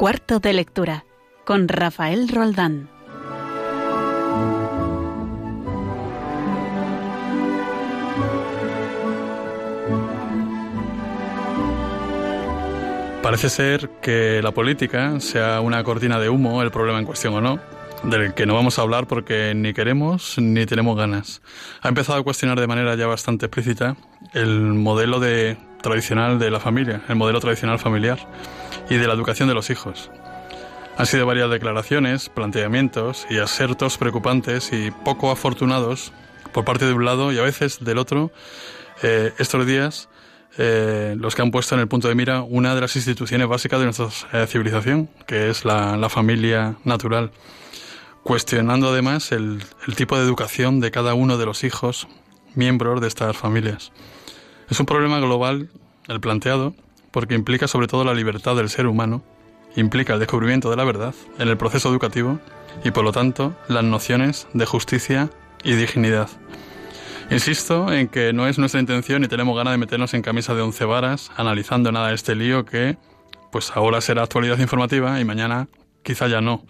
Cuarto de lectura con Rafael Roldán. Parece ser que la política sea una cortina de humo, el problema en cuestión o no, del que no vamos a hablar porque ni queremos ni tenemos ganas. Ha empezado a cuestionar de manera ya bastante explícita el modelo de, tradicional de la familia, el modelo tradicional familiar y de la educación de los hijos. Han sido varias declaraciones, planteamientos y asertos preocupantes y poco afortunados por parte de un lado y a veces del otro eh, estos días eh, los que han puesto en el punto de mira una de las instituciones básicas de nuestra eh, civilización, que es la, familia natural, cuestionando además el, el tipo de educación de cada uno de los hijos miembros de estas familias. Es un problema global el planteado porque implica sobre todo la libertad del ser humano, implica el descubrimiento de la verdad en el proceso educativo y por lo tanto las nociones de justicia y dignidad. Insisto en que no es nuestra intención y tenemos ganas de meternos en camisa de once varas analizando nada de este lío que pues ahora será actualidad informativa y mañana quizá ya no,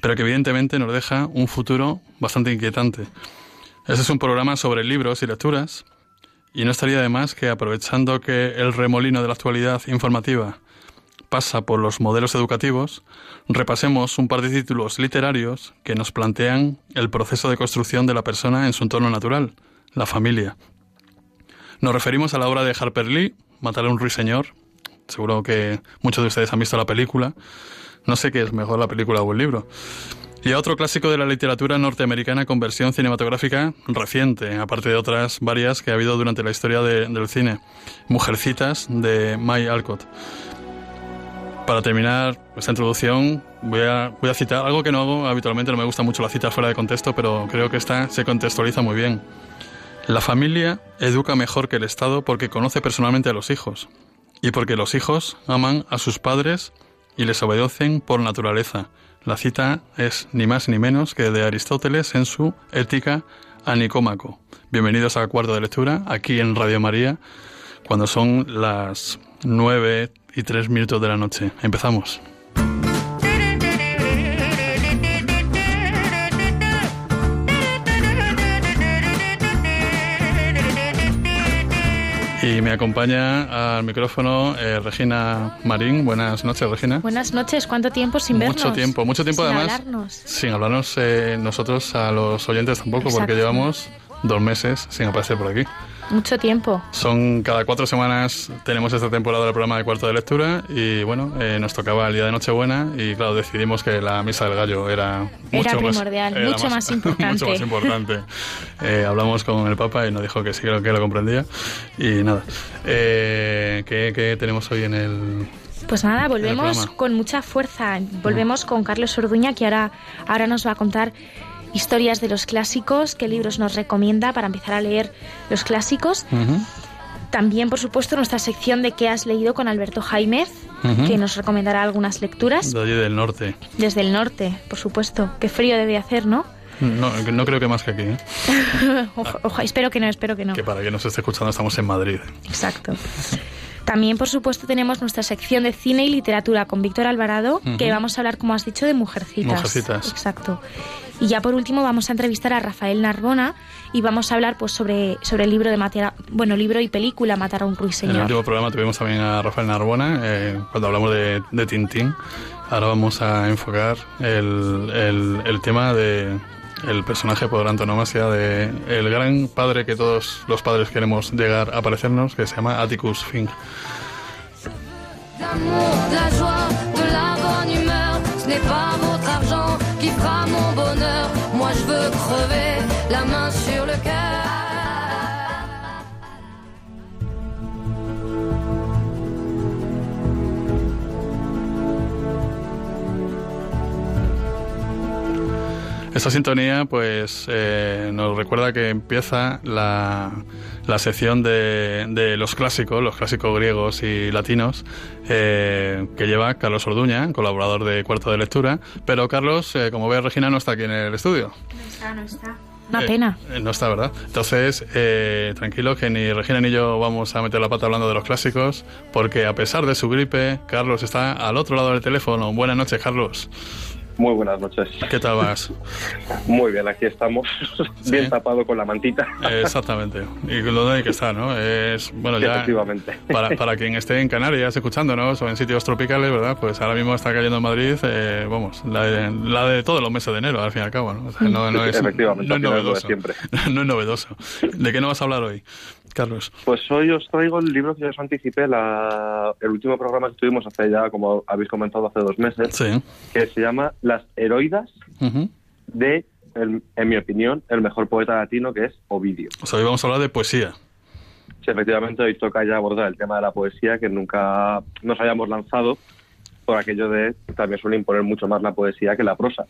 pero que evidentemente nos deja un futuro bastante inquietante. Este es un programa sobre libros y lecturas y no estaría de más que aprovechando que el remolino de la actualidad informativa pasa por los modelos educativos, repasemos un par de títulos literarios que nos plantean el proceso de construcción de la persona en su entorno natural, la familia. Nos referimos a la obra de Harper Lee, Matar a un ruiseñor. Seguro que muchos de ustedes han visto la película. No sé qué es mejor, la película o el libro. Y a otro clásico de la literatura norteamericana con versión cinematográfica reciente, aparte de otras varias que ha habido durante la historia del cine. Mujercitas de May Alcott. Para terminar esta introducción, voy a, voy a citar algo que no hago habitualmente, no me gusta mucho la cita fuera de contexto, pero creo que esta se contextualiza muy bien. La familia educa mejor que el Estado porque conoce personalmente a los hijos y porque los hijos aman a sus padres y les obedecen por naturaleza. La cita es ni más ni menos que de Aristóteles en su Ética a Nicómaco. Bienvenidos a Cuarto de Lectura, aquí en Radio María, cuando son las nueve y tres minutos de la noche. Empezamos. Y me acompaña al micrófono eh, Regina Marín. Buenas noches, Regina. Buenas noches. ¿Cuánto tiempo sin vernos? Mucho tiempo, mucho tiempo sin además. Hablarnos. Sin hablarnos eh, nosotros a los oyentes tampoco, porque llevamos dos meses sin aparecer por aquí. Mucho tiempo. Son cada cuatro semanas tenemos esta temporada del programa de cuarto de lectura y bueno, eh, nos tocaba el día de Nochebuena y claro, decidimos que la misa del gallo era mucho era primordial, más, mucho más, importante. mucho más importante. Eh, hablamos con el Papa y nos dijo que sí, creo que lo comprendía y nada. Eh, ¿qué, ¿Qué tenemos hoy en el pues nada, volvemos con mucha fuerza. Volvemos con Carlos Orduña, que ahora, ahora nos va a contar historias de los clásicos, qué libros nos recomienda para empezar a leer los clásicos. También, por supuesto, nuestra sección de qué has leído con Alberto Jaimez, que nos recomendará algunas lecturas. De allí del norte. Desde el norte, por supuesto. Qué frío debe hacer, ¿no? No, no creo que más que aquí. ¿eh? Ojo, espero que no, espero que no. Que para quien nos esté escuchando estamos en Madrid. Exacto. También, por supuesto, tenemos nuestra sección de cine y literatura con Víctor Alvarado, que vamos a hablar, como has dicho, de mujercitas. Mujercitas. Exacto. Y ya por último vamos a entrevistar a Rafael Narbona y vamos a hablar pues sobre, sobre el libro de Matar, bueno, libro y película Matar a un ruiseñor. En el último programa tuvimos también a Rafael Narbona eh, cuando hablamos de, de, Tintín. Ahora vamos a enfocar el, el, el tema de el personaje por antonomasia de el gran padre que todos los padres queremos llegar a parecernos, que se llama Atticus Esta sintonía pues eh, nos recuerda que empieza la, la sección de, de, los clásicos, los clásicos griegos y latinos, eh, que lleva Carlos Orduña, colaborador de Cuarto de Lectura. Pero Carlos, eh, como ve Regina, no está aquí en el estudio. No está, no está. Una pena. no está, ¿verdad? Entonces, tranquilo, que ni Regina ni yo vamos a meter la pata hablando de los clásicos, porque a pesar de su gripe, Carlos está al otro lado del teléfono. Buenas noches, Carlos. Muy buenas noches. ¿Qué tal vas? Muy bien, aquí estamos, bien tapado con la mantita. Exactamente, y lo hay que estar, ¿no? Es, bueno, ya, Para, para quien esté en Canarias escuchándonos o en sitios tropicales, ¿verdad? Pues ahora mismo está cayendo en Madrid, eh, vamos, la de, la de todos los meses de enero, al fin y al cabo, ¿no? no, es, Efectivamente, no es novedoso. Siempre. no es novedoso. ¿De qué no vas a hablar hoy? Carlos? Pues hoy os traigo el libro que os anticipé, la, el último programa que tuvimos hace ya, como habéis comentado, hace dos meses, que se llama Las Heroidas de, en mi opinión, el mejor poeta latino, que es Ovidio. O sea, hoy vamos a hablar de poesía. Sí, efectivamente, hoy toca ya abordar el tema de la poesía, que nunca nos hayamos lanzado por aquello de también suele imponer mucho más la poesía que la prosa.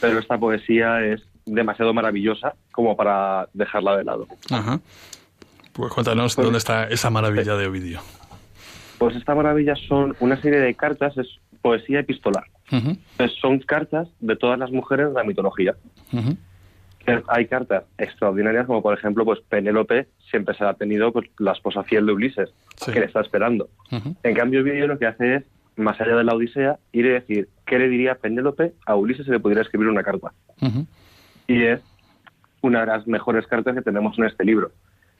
Pero esta poesía es demasiado maravillosa como para dejarla de lado. Ajá. Pues cuéntanos pues, dónde está esa maravilla de Ovidio. Pues esta maravilla son una serie de cartas, es poesía epistolar. Son cartas de todas las mujeres de la mitología. Hay cartas extraordinarias, como por ejemplo, pues Penélope siempre se ha tenido pues, la esposa fiel de Ulises, que le está esperando. En cambio, Ovidio lo que hace es, más allá de la Odisea, ir a decir qué le diría Penélope a Ulises si le pudiera escribir una carta. Y es una de las mejores cartas que tenemos en este libro.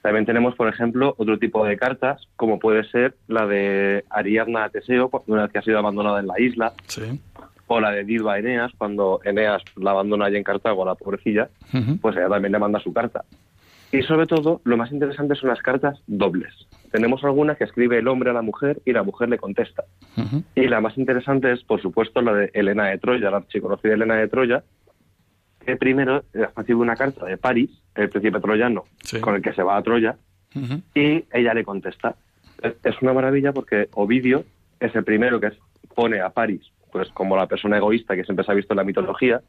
También tenemos, por ejemplo, otro tipo de cartas, como puede ser la de Ariadna a Teseo, una vez que ha sido abandonada en la isla, o la de Dido a Eneas, cuando Eneas la abandona allí en Cartago a la pobrecilla, pues ella también le manda su carta. Y sobre todo, lo más interesante son las cartas dobles. Tenemos algunas que escribe el hombre a la mujer y la mujer le contesta. Y la más interesante es, por supuesto, la de Elena de Troya, la archiconocida Elena de Troya, que primero recibe una carta de París, el príncipe troyano, con el que se va a Troya, y ella le contesta. Es, una maravilla porque Ovidio es el primero que pone a París pues como la persona egoísta que siempre se ha visto en la mitología,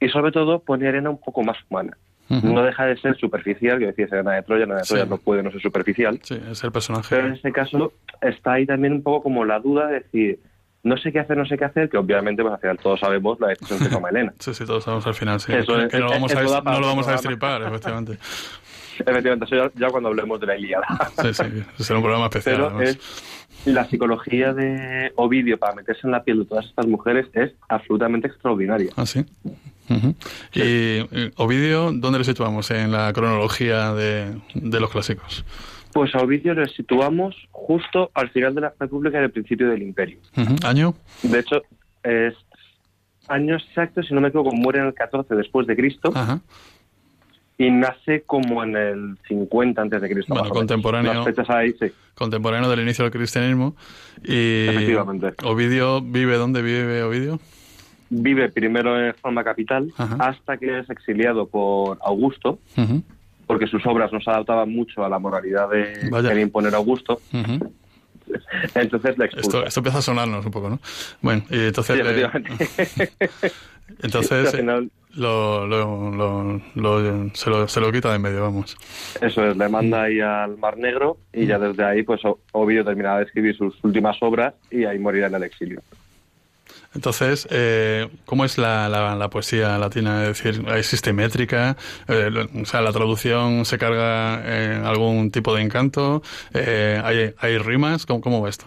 y sobre todo pone a Arena un poco más humana. No deja de ser superficial, que decía Elena de Troya, Elena de Troya no puede no ser superficial. Sí, es el personaje. Pero en este caso está ahí también un poco como la duda de decir, no sé qué hacer, no sé qué hacer, que obviamente pues al final todos sabemos la decisión que toma Elena. Sí, sí, todos sabemos al final, sí. Eso que, no, lo vamos, a, no lo vamos a destripar, efectivamente. Efectivamente, eso ya, cuando hablemos de la Ilíada. Sí, sí, será un programa especial. Pero es, la psicología de Ovidio para meterse en la piel de todas estas mujeres es absolutamente extraordinaria. Ah, sí. Y Ovidio, ¿dónde lo situamos en la cronología de, de los clásicos? Pues a Ovidio lo situamos justo al final de la República y al principio del Imperio. ¿Año? De hecho, es año exacto, si no me equivoco, muere en el 14 después de Cristo. Y nace como en el 50 antes de Cristo. Bueno, contemporáneo. fechas ahí, sí. Contemporáneo del inicio del cristianismo. Y Efectivamente. Ovidio vive, ¿dónde vive Ovidio? Vive primero en Roma capital hasta que es exiliado por Augusto porque sus obras no se adaptaban mucho a la moralidad de querer imponer Augusto. Entonces le esto, esto, empieza a sonarnos un poco, ¿no? Bueno, y entonces... entonces lo, lo, se, lo, se lo quita de en medio, vamos. Eso es, le manda ahí al Mar Negro y ya desde ahí, pues Ovidio terminaba de escribir sus últimas obras y ahí morirá en el exilio. Entonces, eh, ¿cómo es la, la, poesía latina? Es decir, ¿existe métrica? Eh, o sea, ¿la traducción se carga en algún tipo de encanto? Eh, ¿hay, ¿hay, rimas? ¿Cómo, ¿Cómo va esto?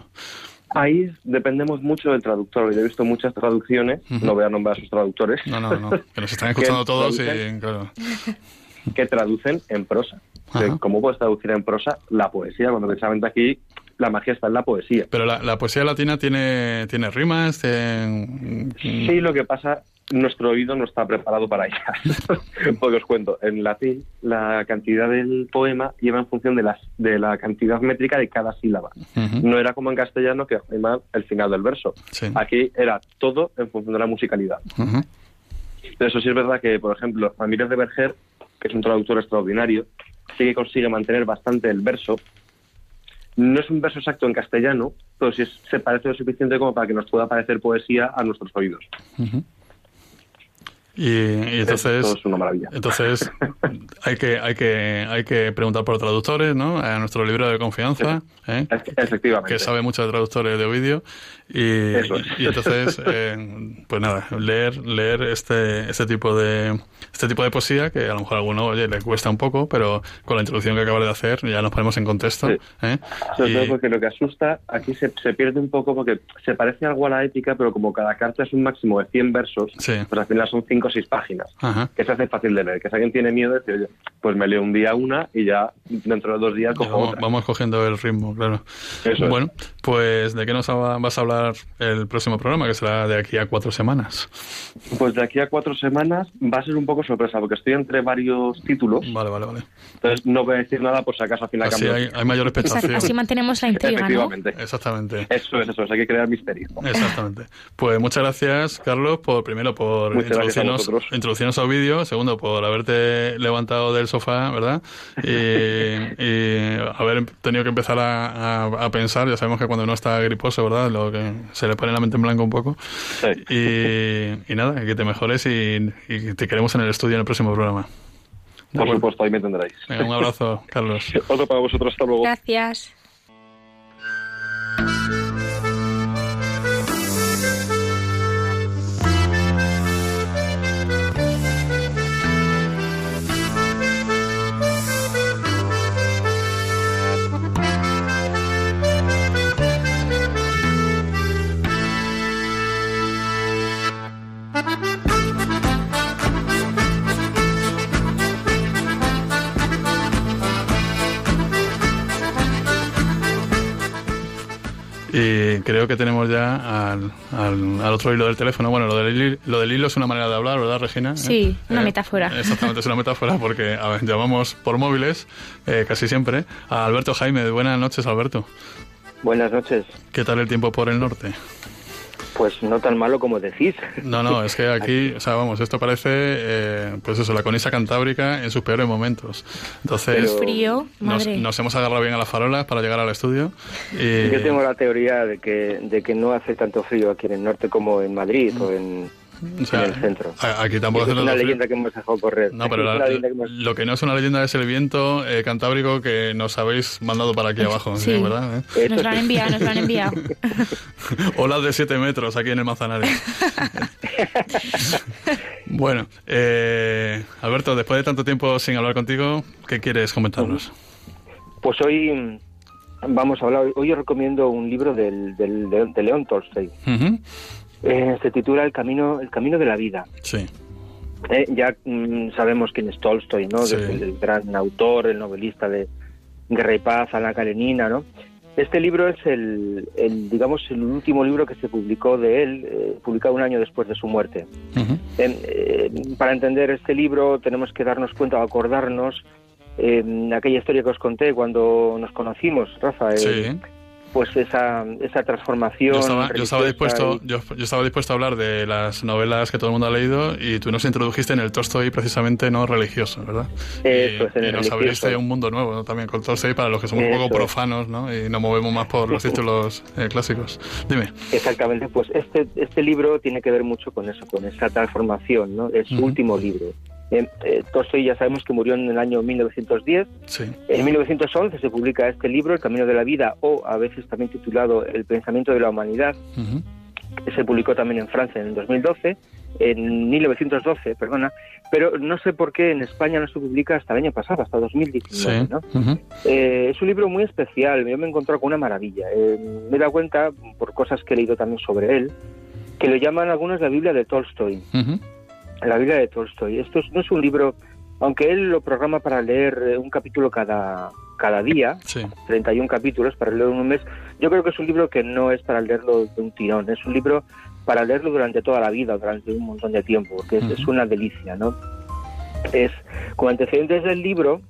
Ahí dependemos mucho del traductor. Yo he visto muchas traducciones, no voy a nombrar a sus traductores. No, no, no, que nos están escuchando todos y claro. Que traducen en prosa. ¿Cómo puedes traducir en prosa la poesía? Cuando precisamente aquí la magia está en la poesía. Pero la, poesía latina tiene, tiene rimas. Sí, lo que pasa, nuestro oído no está preparado para ellas. Porque os cuento, en latín la cantidad del poema iba en función de, las, de la cantidad métrica de cada sílaba. No era como en castellano que rima el final del verso. Aquí era todo en función de la musicalidad. Pero eso sí es verdad que, por ejemplo, Ramírez de Berger, que es un traductor extraordinario, sí que consigue mantener bastante el verso no es un verso exacto en castellano, pero sí se parece lo suficiente como para que nos pueda parecer poesía a nuestros oídos. Y, entonces, es una maravilla. Entonces, hay que, hay que, hay que preguntar por traductores, ¿no? A nuestro libro de confianza, ¿eh? Efectivamente. Que sabe mucho de traductores de Ovidio. Y, y entonces, eh, pues nada, leer, leer este, este tipo de, este tipo de poesía, que a lo mejor a alguno, oye, le cuesta un poco, pero con la introducción que acaba de hacer ya nos ponemos en contexto. ¿eh? Sobre todo porque lo que asusta, aquí se, se, pierde un poco porque se parece algo a la ética, pero como cada carta es un máximo de 100 versos, pues al final son 5 o 6 páginas, que se hace fácil de leer. Que si alguien tiene miedo, decir, oye, pues me leo un día una y ya dentro de dos días cojo vamos, otra. Vamos cogiendo el ritmo, claro. bueno, pues ¿de qué nos vas a hablar el próximo programa, que será de aquí a cuatro semanas? Pues de aquí a cuatro semanas va a ser un poco sorpresa, porque estoy entre varios títulos. Vale, vale, vale. Entonces no voy a decir nada por si acaso al final así hay, hay, mayor expectación. Así mantenemos la intriga, Efectivamente. Exactamente. Eso es, eso es, hay que crear misterio. Exactamente. Pues muchas gracias, Carlos, por primero por introducirnos, a introducirnos al vídeo, segundo por haberte levantado del sofá, ¿verdad? Y, haber tenido que empezar a, a, pensar, ya sabemos que cuando uno está griposo, ¿verdad? Lo que se le pone la mente en blanco un poco. Sí. Y, y nada, que te mejores y, y te queremos en el estudio en el próximo programa. Por supuesto, ahí me tendréis. un abrazo, Carlos. Otro para vosotros, hasta luego. Gracias. Y creo que tenemos ya al, al, otro hilo del teléfono. Bueno, lo del, lo del hilo es una manera de hablar, ¿verdad, Regina? Sí, una eh, metáfora. Exactamente, es una metáfora porque a ver, llamamos por móviles eh, casi siempre a Alberto Jaime. Buenas noches, Alberto. Buenas noches. ¿Qué tal el tiempo por el norte? Pues no tan malo como decís. No, no, es que aquí, o sea, vamos, esto parece, eh, pues eso, la conisa cantábrica en sus peores momentos. Entonces, frío, nos, nos, hemos agarrado bien a las farolas para llegar al estudio. Y... Yo tengo la teoría de que, de que no hace tanto frío aquí en el norte como en Madrid o en, o sea, en el centro. Aquí tampoco es una leyenda que hemos dejado correr. No, pero la, hemos... lo que no es una leyenda es el viento eh, cantábrico que nos habéis mandado para aquí abajo, sí. ¿verdad? ¿Eh? Nos lo han enviado, nos lo han enviado. Olas de 7 metros aquí en el Manzanares. bueno, eh, Alberto, después de tanto tiempo sin hablar contigo, ¿qué quieres comentarnos? Pues hoy vamos a hablar, hoy os recomiendo un libro del, del, de, de León Tolstoy. Uh -huh. Eh, se titula El camino, el camino de la vida. Sí. Eh, ya mm, sabemos quién es Tolstoy, ¿no? Sí. El, el, gran autor, el novelista de Guerra y Paz, Ana Karenina, ¿no? Este libro es el, el, digamos, el último libro que se publicó de él, eh, publicado un año después de su muerte. Uh -huh. eh, para entender este libro tenemos que darnos cuenta, acordarnos eh, aquella historia que os conté cuando nos conocimos, Rafa. Sí pues esa, esa transformación. Yo estaba, yo estaba dispuesto, y... yo, yo, estaba dispuesto a hablar de las novelas que todo el mundo ha leído y tú nos introdujiste en el Tolstoy precisamente no religioso, ¿verdad? Eso, y, en el y nos abriste un mundo nuevo ¿no? también con Tolstoy para los que somos Eso. un poco profanos ¿no? y nos movemos más por los títulos eh, clásicos. Dime. Exactamente, pues este, este libro tiene que ver mucho con eso, con esa transformación, ¿no? Es su uh -huh. último libro. Eh, eh, Tolstoy ya sabemos que murió en el año 1910. Sí. En 1911 se publica este libro, El Camino de la Vida, o a veces también titulado El Pensamiento de la Humanidad. Uh -huh. Se publicó también en Francia en el 2012, en 1912, perdona, pero no sé por qué en España no se publica hasta el año pasado, hasta 2019. Sí. ¿no? Uh -huh. eh, es un libro muy especial, yo me he encontrado con una maravilla. Eh, me he dado cuenta, por cosas que he leído también sobre él, que lo llaman algunos la Biblia de Tolstoy. Uh -huh la Biblia de Tolstoy. Esto no es un libro, aunque él lo programa para leer eh, un capítulo cada, cada día, sí. 31 capítulos para leerlo en un mes, yo creo que es un libro que no es para leerlo de un tirón, es un libro para leerlo durante toda la vida, durante un montón de tiempo, porque uh -huh. es, es, una delicia, ¿no? Es, como antecedentes del libro,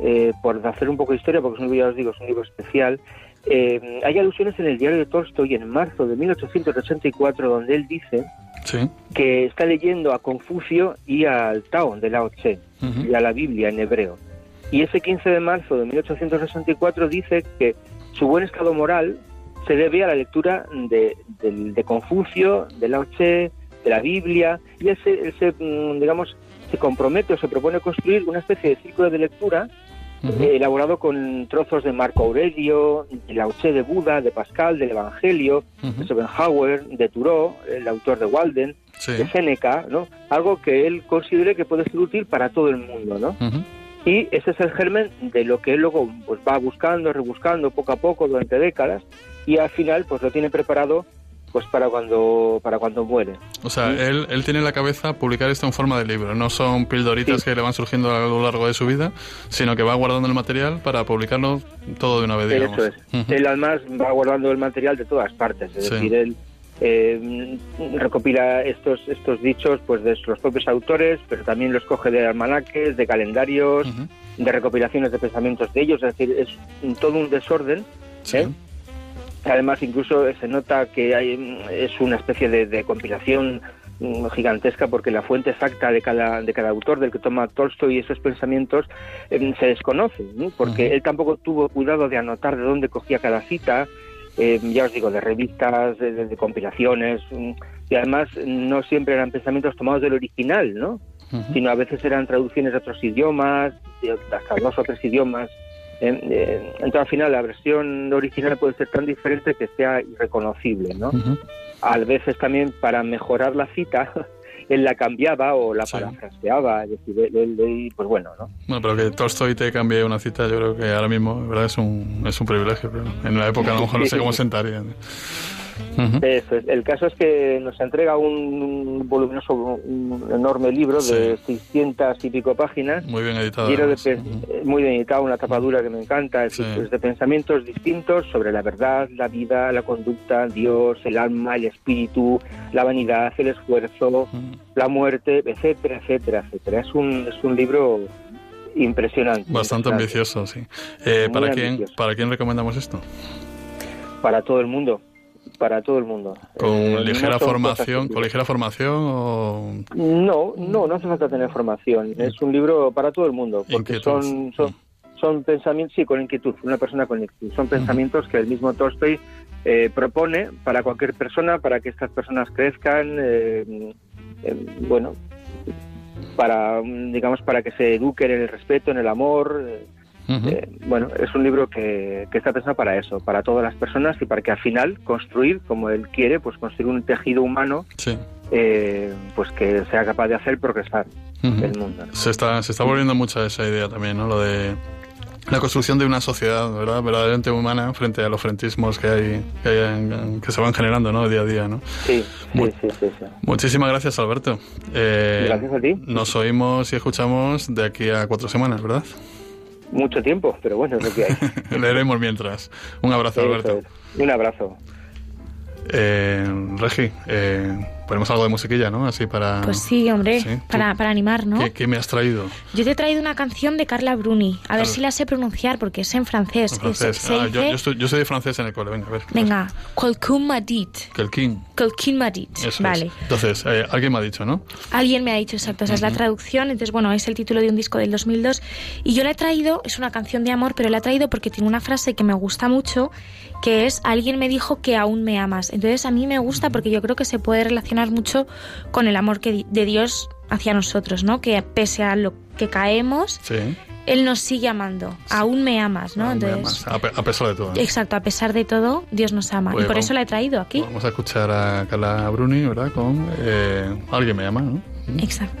eh, por hacer un poco de historia, porque es un libro, ya os digo, es un libro especial, eh, hay alusiones en el diario de Tolstoy en marzo de 1884 donde él dice sí. que está leyendo a Confucio y al Tao de Lao Tse uh -huh. y a la Biblia en hebreo. Y ese 15 de marzo de 1864 dice que su buen estado moral se debe a la lectura de, de, de Confucio, de Lao Tse, de la Biblia, y él se, mm, digamos, se compromete o se propone construir una especie de círculo de lectura eh, elaborado con trozos de Marco Aurelio, de la de Buda, de Pascal, del Evangelio, de Schopenhauer, de Thoreau, el autor de Walden, de Seneca, ¿no? Algo que él considere que puede ser útil para todo el mundo, ¿no? Y ese es el germen de lo que él luego pues, va buscando, rebuscando poco a poco durante décadas y al final pues lo tiene preparado pues para cuando para cuando muere. O sea, él, él tiene en la cabeza publicar esto en forma de libro, no son pildoritas que le van surgiendo a lo largo de su vida, sino que va guardando el material para publicarlo todo de una vez, digamos. Eso es. Él además va guardando el material de todas partes, es decir, él eh, recopila estos estos dichos pues de los propios autores, pero también los coge de almanaques, de calendarios, de recopilaciones de pensamientos de ellos, es decir, es todo un desorden. ¿eh? Además, incluso se nota que hay, es una especie de, compilación mm, gigantesca porque la fuente exacta de cada, de cada autor del que toma Tolstoy y esos pensamientos em, se desconoce, porque él tampoco tuvo cuidado de anotar de dónde cogía cada cita, em, ya os digo, de revistas, de, compilaciones, mm, y además no siempre eran pensamientos tomados del original, ¿no? sino a veces eran traducciones de otros idiomas, de hasta dos o tres idiomas entonces al final la versión original puede ser tan diferente que sea irreconocible, ¿no? A veces también para mejorar la cita él la cambiaba o la parafraseaba, es decir, él, pues bueno, ¿no? Bueno, pero que Tolstoy te cambie una cita, yo creo que ahora mismo, ¿verdad? Es un, es un privilegio, pero en una época a lo mejor no sé cómo sentaría. Eso El caso es que nos entrega un voluminoso, un enorme libro de 600 y pico páginas. Muy bien editado. Muy bien editado, una tapadura que me encanta. Es de pensamientos distintos sobre la verdad, la vida, la conducta, Dios, el alma, el espíritu, la vanidad, el esfuerzo, la muerte, etcétera, etcétera, etcétera. Es un, es un libro impresionante. Bastante ambicioso, sí. Eh, ¿para, quién, ¿Para quién recomendamos esto? Para todo el mundo para todo el mundo. ¿Con eh, ligera formación? ¿Con ligera formación o...? No, no, no hace falta tener formación. Es un libro para todo el mundo. Porque son, son, son, pensamientos, sí, con inquietud, una persona con inquietud. Son pensamientos que el mismo Tolstoy eh, propone para cualquier persona, para que estas personas crezcan, eh, bueno, para, digamos, para que se eduquen en el respeto, en el amor eh, bueno, es un libro que, está pensado para eso, para todas las personas y para que al final construir, como él quiere, pues construir un tejido humano eh, pues que sea capaz de hacer progresar el mundo. Se, está, se está volviendo mucha esa idea también, ¿no? Lo de la construcción de una sociedad ¿verdad? verdaderamente humana frente a los frentismos que hay, que, se van generando ¿no? día a día. ¿no? Sí, sí, sí, sí, Muchísimas gracias, Alberto. Eh, gracias a ti. Nos oímos y escuchamos de aquí a cuatro semanas, ¿verdad? Mucho tiempo, pero bueno, es lo que hay. Leeremos mientras. Un abrazo, Alberto. Un abrazo. Eh, Regi, eh, ponemos algo de musiquilla, ¿no? Así para... Pues sí, hombre, para, para, animar, ¿no? ¿Qué, me has traído? Yo te he traído una canción de Carla Bruni. A ver si la sé pronunciar porque es en francés. Ah, yo, yo, soy de francés en el cole, venga, a ver. Venga, Quelqu'un m'a dit. Quelqu'un. Quelqu'un m'a dit. vale. Entonces, eh, alguien me ha dicho, ¿no? Alguien me ha dicho, exacto. Esa es la traducción. Entonces, bueno, es el título de un disco del 2002. Y yo la he traído, es una canción de amor, pero la he traído porque tiene una frase que me gusta mucho que es alguien me dijo que aún me amas. Entonces a mí me gusta porque yo creo que se puede relacionar mucho con el amor que, de Dios hacia nosotros, ¿no? Que pese a lo que caemos, Él nos sigue amando. Aún me amas, ¿no? Entonces, A, pesar de todo. Exacto, a pesar de todo, Dios nos ama. y pues por eso la he traído aquí. Vamos a escuchar a Carla Bruni, ¿verdad? Con eh, Alguien me ama, ¿no? Exacto.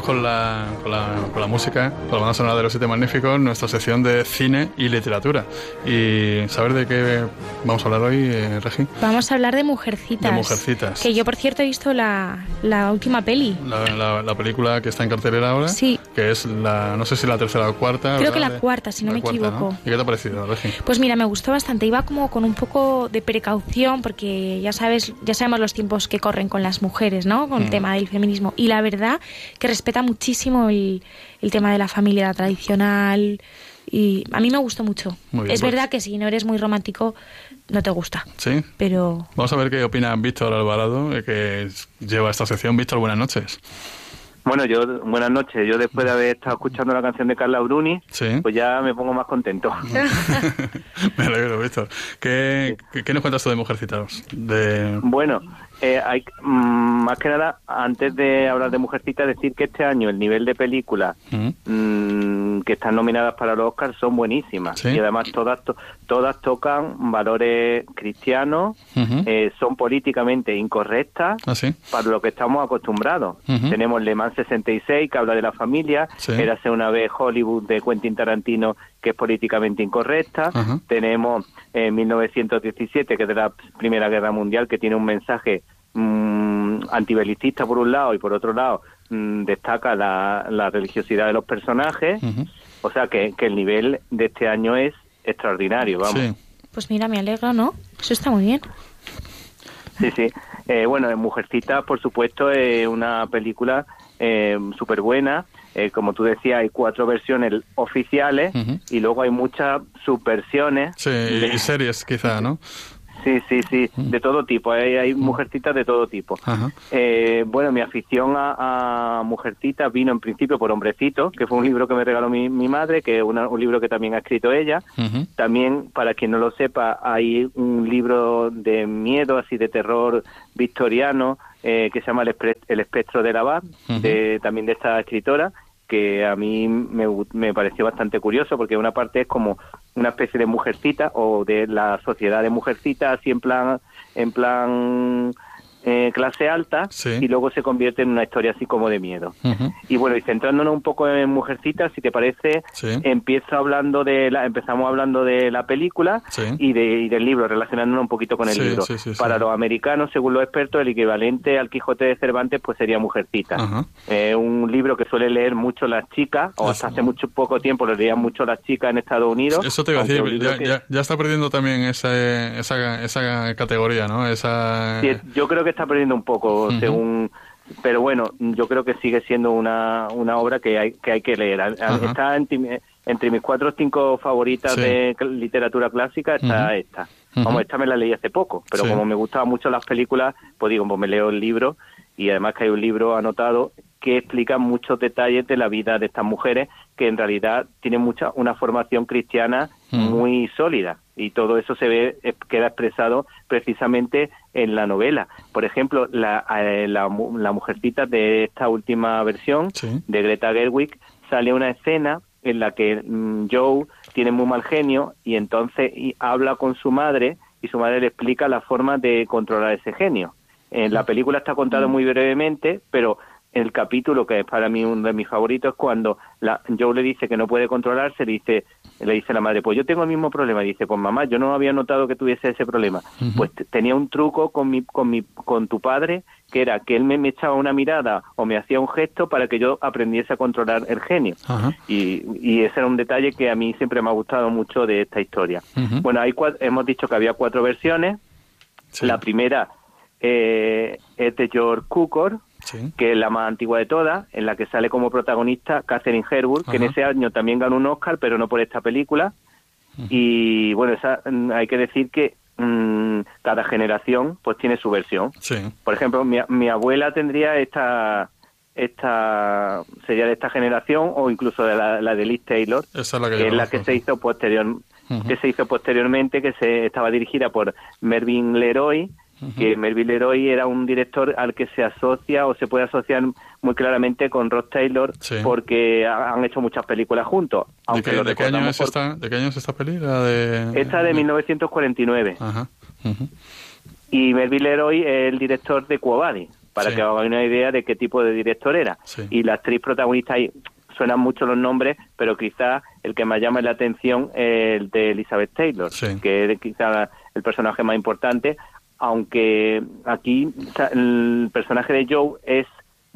Con la, con la, con la música, con la banda sonora de los siete magníficos, nuestra sección de cine y literatura. Y saber de qué vamos a hablar hoy, eh, Regi. Vamos a hablar de Mujercitas. De Mujercitas. Que yo, por cierto, he visto la, la última peli. La, la, película que está en cartelera ahora. Sí. Que es la, no sé si la tercera o cuarta. Creo que la cuarta, si no me equivoco. ¿Y qué te ha parecido, Regi? Pues mira, me gustó bastante. Iba como con un poco de precaución, porque ya sabes, ya sabemos los tiempos que corren con las mujeres, ¿no? Con el mm. tema del feminismo. Y la verdad que respeta muchísimo el, el tema de la familia tradicional y a mí me gustó mucho. es pues. verdad que si no eres muy romántico no te gusta. Sí. Pero vamos a ver qué opina Víctor Alvarado, eh, que lleva esta sección. Víctor, buenas noches. Bueno, yo, buenas noches. Yo después de haber estado escuchando la canción de Carla Bruni, pues ya me pongo más contento. me alegro, Víctor. ¿Qué, ¿qué, nos cuentas tú de Mujercitas? De... Bueno, eh, hay, mm, más que nada, antes de hablar de Mujercita, decir que este año el nivel de películas mm, que están nominadas para los Oscars son buenísimas. Y además todas todas tocan valores cristianos, eh, son políticamente incorrectas ¿Ah, para lo que estamos acostumbrados. Tenemos Le Mans 66, que habla de la familia, era hace una vez Hollywood de Quentin Tarantino, que es políticamente incorrecta. Tenemos eh, 1917, que es de la Primera Guerra Mundial, que tiene un mensaje mmm, antibelicista por un lado y por otro lado mm, destaca la, religiosidad de los personajes. O sea que, el nivel de este año es extraordinario, vamos. Pues mira, me alegro, ¿no? Eso está muy bien. Sí, sí. Eh, bueno, Mujercita, por supuesto, es una película eh, súper buena. Eh, como tú decías, hay cuatro versiones oficiales y luego hay muchas subversiones. Sí, y series quizá, ¿no? Sí, sí, sí, mm. de todo tipo, hay, hay mujercitas de todo tipo. Eh, bueno, mi afición a, a, mujercitas vino en principio por Hombrecito, que fue un libro que me regaló mi, mi madre, que es un libro que también ha escrito ella. También, para quien no lo sepa, hay un libro de miedo, así de terror victoriano, eh, que se llama El, espectro de la de, también de esta escritora que a mí me, me, pareció bastante curioso porque una parte es como una especie de mujercita o de la sociedad de mujercita así en plan en plan eh, clase alta y luego se convierte en una historia así como de miedo. Y bueno, y centrándonos un poco en Mujercitas, si te parece, empiezo hablando de la, empezamos hablando de la película y, de, del libro, relacionándonos un poquito con el libro. Para los americanos, según los expertos, el equivalente al Quijote de Cervantes pues sería Mujercitas. un libro que suele leer mucho las chicas, o hasta hace mucho poco tiempo lo leían mucho las chicas en Estados Unidos. Eso te iba a decir, ya, está perdiendo también esa, esa, esa categoría, ¿no? Esa... yo creo que está perdiendo un poco, según pero bueno, yo creo que sigue siendo una, una obra que hay que, hay que leer. Está entre, mis cuatro o cinco favoritas de literatura clásica, está esta. Vamos, esta me la leí hace poco, pero como me gustaban mucho las películas, pues digo, pues me leo el libro y además que hay un libro anotado que explica muchos detalles de la vida de estas mujeres que en realidad tienen mucha una formación cristiana muy sólida y todo eso se ve queda expresado precisamente en la novela. Por ejemplo, la, eh, la, mujercita de esta última versión de Greta Gerwig sale una escena en la que mm, Joe tiene muy mal genio y entonces habla con su madre y su madre le explica la forma de controlar ese genio. En la película está contado muy brevemente, pero el capítulo que es para mí uno de mis favoritos cuando la, Joe le dice que no puede controlarse, le dice, le dice la madre, pues yo tengo el mismo problema, y dice, pues mamá, yo no había notado que tuviese ese problema. Pues tenía un truco con mi, con mi, con tu padre, que era que él me, echaba una mirada o me hacía un gesto para que yo aprendiese a controlar el genio. Y, y, ese era un detalle que a mí siempre me ha gustado mucho de esta historia. Bueno, ahí hemos dicho que había cuatro versiones. La primera eh, es de George Cukor, que es la más antigua de todas, en la que sale como protagonista Catherine Herwood, que en ese año también ganó un Oscar, pero no por esta película. Y bueno, esa, mm, hay que decir que mm, cada generación pues tiene su versión. Por ejemplo, mi, mi abuela tendría esta esta sería de esta generación o incluso de la, de Liz Taylor, que, es la que se hizo posterior que se hizo posteriormente, que se estaba dirigida por Mervyn Leroy que Melville Leroy era un director al que se asocia o se puede asociar muy claramente con Ross Taylor porque han hecho muchas películas juntos. Aunque ¿De, qué, año es esta, ¿De qué año es esta película? De... Esta de 1949. Y Melville Leroy es el director de Cuobadi, para que hagan una idea de qué tipo de director era. Y la actriz protagonista ahí suenan mucho los nombres, pero quizás el que más llama la atención es el de Elizabeth Taylor, que es quizá el personaje más importante, aunque aquí el personaje de Joe es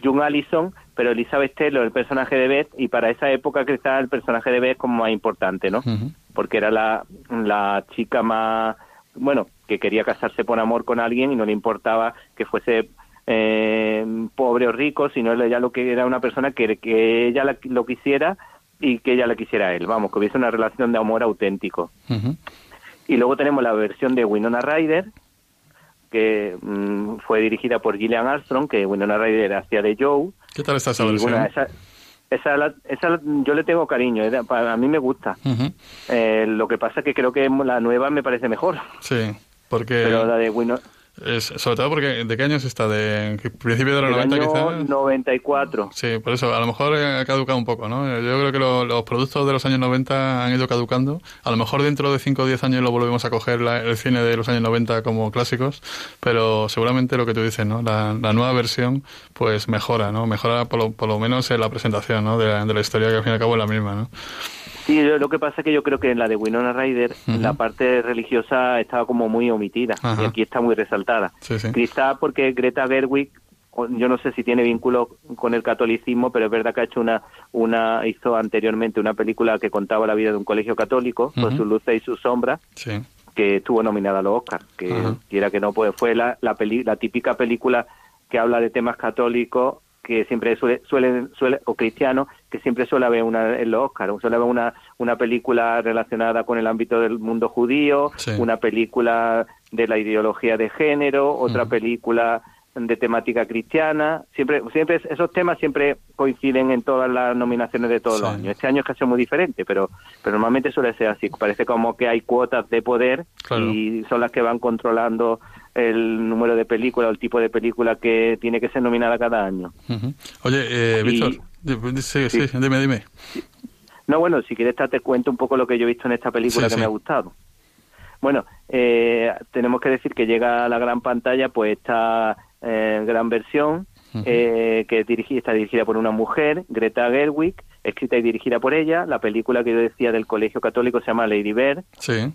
June Allison, pero Elizabeth Taylor, el personaje de Beth, y para esa época quizá el personaje de Beth como más importante, ¿no? Porque era la, la chica más, bueno, que quería casarse por amor con alguien y no le importaba que fuese eh, pobre o rico, sino ella lo que era una persona que, que ella lo quisiera y que ella le quisiera a él, vamos, que hubiese una relación de amor auténtico. Y luego tenemos la versión de Winona Ryder, que mm, fue dirigida por Gillian Armstrong, que Winona Ryder hacía de Joe. ¿Qué tal está esa versión? esa, esa, esa, yo le tengo cariño, eh, a mí me gusta. eh, lo que pasa es que creo que la nueva me parece mejor. Sí, porque... Pero la de Winona sobre todo porque, ¿de qué años está? ¿De principio de los 90 quizás? 94. Sí, por eso, a lo mejor ha caducado un poco, ¿no? Yo creo que los productos de los años 90 han ido caducando. A lo mejor dentro de 5 o 10 años lo volvemos a coger el cine de los años 90 como clásicos, pero seguramente lo que tú dices, ¿no? La, nueva versión, pues mejora, ¿no? Mejora por lo, por lo menos en la presentación, ¿no? De la, de la historia que al fin y al cabo es la misma, ¿no? Sí, lo que pasa es que yo creo que en la de Winona Ryder la parte religiosa estaba como muy omitida y aquí está muy resaltada. Quizá porque Greta Gerwig yo no sé si tiene vínculo con el catolicismo, pero es verdad que ha hecho una, una hizo anteriormente una película que contaba la vida de un colegio católico, con sus luces y sus sombras, que estuvo nominada a los Oscars, que quiera que no, pues fue la, la, la típica película que habla de temas católicos que siempre suele, suele, suele, o cristiano, que siempre suele haber una, en los suele haber una, una película relacionada con el ámbito del mundo judío, una película de la ideología de género, otra película de temática cristiana, siempre, siempre esos temas siempre coinciden en todas las nominaciones de todos los años. Este año es casi muy diferente, pero, pero normalmente suele ser así. Parece como que hay cuotas de poder y son las que van controlando el número de películas o el tipo de película que tiene que ser nominada cada año. Oye, eh, Víctor, sí, sí, dime, dime. No, bueno, si quieres te cuento un poco lo que yo he visto en esta película que me ha gustado. Bueno, eh, tenemos que decir que llega a la gran pantalla pues esta eh, gran versión, eh, que está dirigida por una mujer, Greta Gerwig, escrita y dirigida por ella. La película que yo decía del Colegio Católico se llama Lady Bird.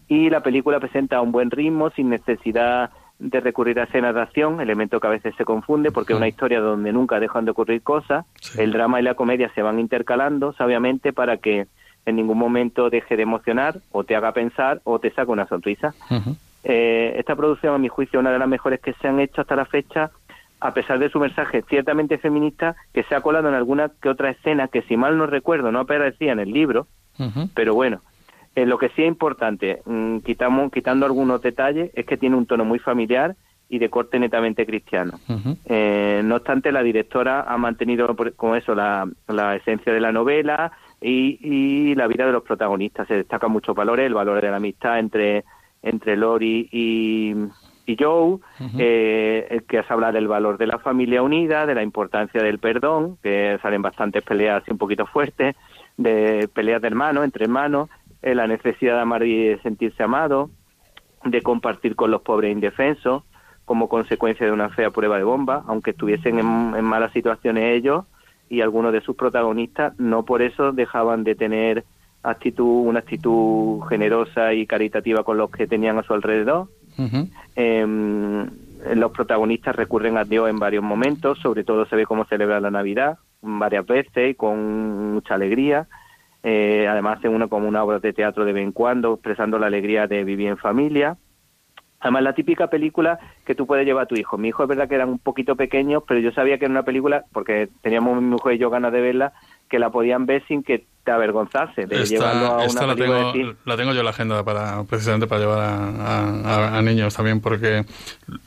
Y la película presenta un buen ritmo, sin necesidad de recurrir a escenas de acción, elemento que a veces se confunde porque es una historia donde nunca dejan de ocurrir cosas. El drama y la comedia se van intercalando, sabiamente, para que en ningún momento deje de emocionar o te haga pensar o te saque una sonrisa. Eh, esta producción, a mi juicio, es una de las mejores que se han hecho hasta la fecha, a pesar de su mensaje ciertamente feminista, que se ha colado en alguna que otra escena que, si mal no recuerdo, no aparecía en el libro, pero bueno. Eh, lo que sí es importante, mm, quitamos, quitando algunos detalles, es que tiene un tono muy familiar y de corte netamente cristiano. Eh, no obstante, la directora ha mantenido con eso la, la esencia de la novela y, y, la vida de los protagonistas. Se destacan muchos valores, el valor de la amistad entre entre Lori y, y Joe, eh, que se habla del valor de la familia unida, de la importancia del perdón, que salen bastantes peleas un poquito fuertes, de peleas de hermanos, entre hermanos, eh, la necesidad de amar y de sentirse amado, de compartir con los pobres indefensos, como consecuencia de una fea prueba de bomba, aunque estuviesen en, en malas situaciones ellos y algunos de sus protagonistas, no por eso dejaban de tener actitud, una actitud generosa y caritativa con los que tenían a su alrededor. Em, los protagonistas recurren a Dios en varios momentos, sobre todo se ve cómo celebra la Navidad varias veces y con mucha alegría. Eh, además hacen una como una obra de teatro de vez en cuando, expresando la alegría de vivir en familia. Además, la típica película que tú puedes llevar a tu hijo. Mi hijo es verdad que eran un poquito pequeños, pero yo sabía que era una película, porque teníamos mi mujer y yo ganas de verla, que la podían ver sin que te avergonzarse de llevarlo a una la tengo, la tengo yo en la agenda para precisamente para llevar a, a, niños también porque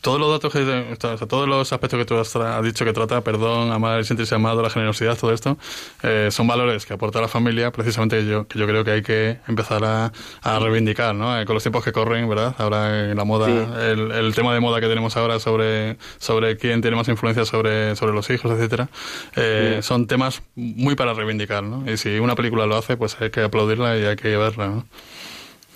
todos los datos que todos los aspectos que tú has, dicho que trata perdón amar sentirse amado la generosidad todo esto eh, son valores que aporta la familia precisamente yo que yo creo que hay que empezar a, a reivindicar ¿no? Eh, con los tiempos que corren verdad ahora en la moda el, el, tema de moda que tenemos ahora sobre sobre quién tiene más influencia sobre sobre los hijos etcétera eh, son temas muy para reivindicar ¿no? y si una película lo hace, pues hay que aplaudirla y hay que verla, ¿no?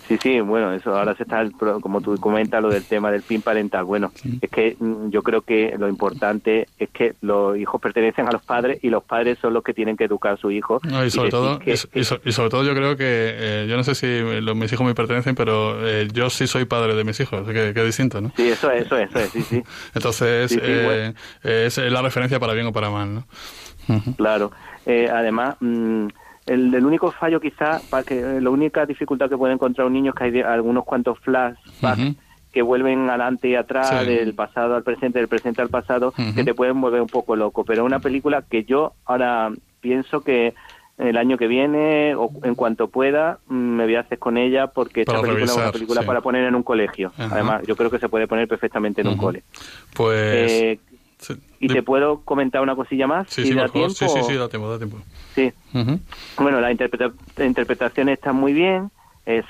Sí, sí, bueno, eso ahora se está, como tú comentas, lo del tema del PIN parental. Bueno, es que mm, yo creo que lo importante es que los hijos pertenecen a los padres y los padres son los que tienen que educar a sus hijos. y, sobre todo, y, sobre todo yo creo que, eh, yo no sé si los, mis hijos me pertenecen, pero eh, yo sí soy padre de mis hijos, que, que es distinto, ¿no? Sí, eso es, eso es, eso es sí, sí. Entonces, eh, es la referencia para bien o para mal, ¿no? Claro. además... Mm, el, único fallo quizá, para que eh, la única dificultad que puede encontrar un niño es que hay algunos cuantos flashbacks que vuelven adelante y atrás, del pasado al presente, del presente al pasado, que te pueden volver un poco loco. Pero una película que yo ahora pienso que el año que viene o en cuanto pueda mm, me voy a hacer con ella porque esta película es una película para poner en un colegio. Además, yo creo que se puede poner perfectamente en un cole. Pues eh, ¿Y te puedo comentar una cosilla más? Sí, sí, da tiempo, sí, sí, sí, da tiempo, da tiempo. Sí. Bueno, la, interpretación está muy bien. Eh,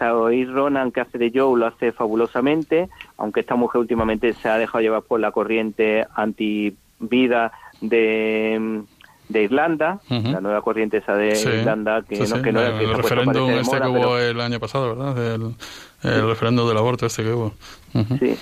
Ronan, que hace de Joe, lo hace fabulosamente, aunque esta mujer últimamente se ha dejado llevar por la corriente anti-vida de, de Irlanda, la nueva corriente esa de Irlanda, que no, que no, el, el referéndum este que hubo el año pasado, ¿verdad? El, el referéndum del aborto este que hubo. Sí.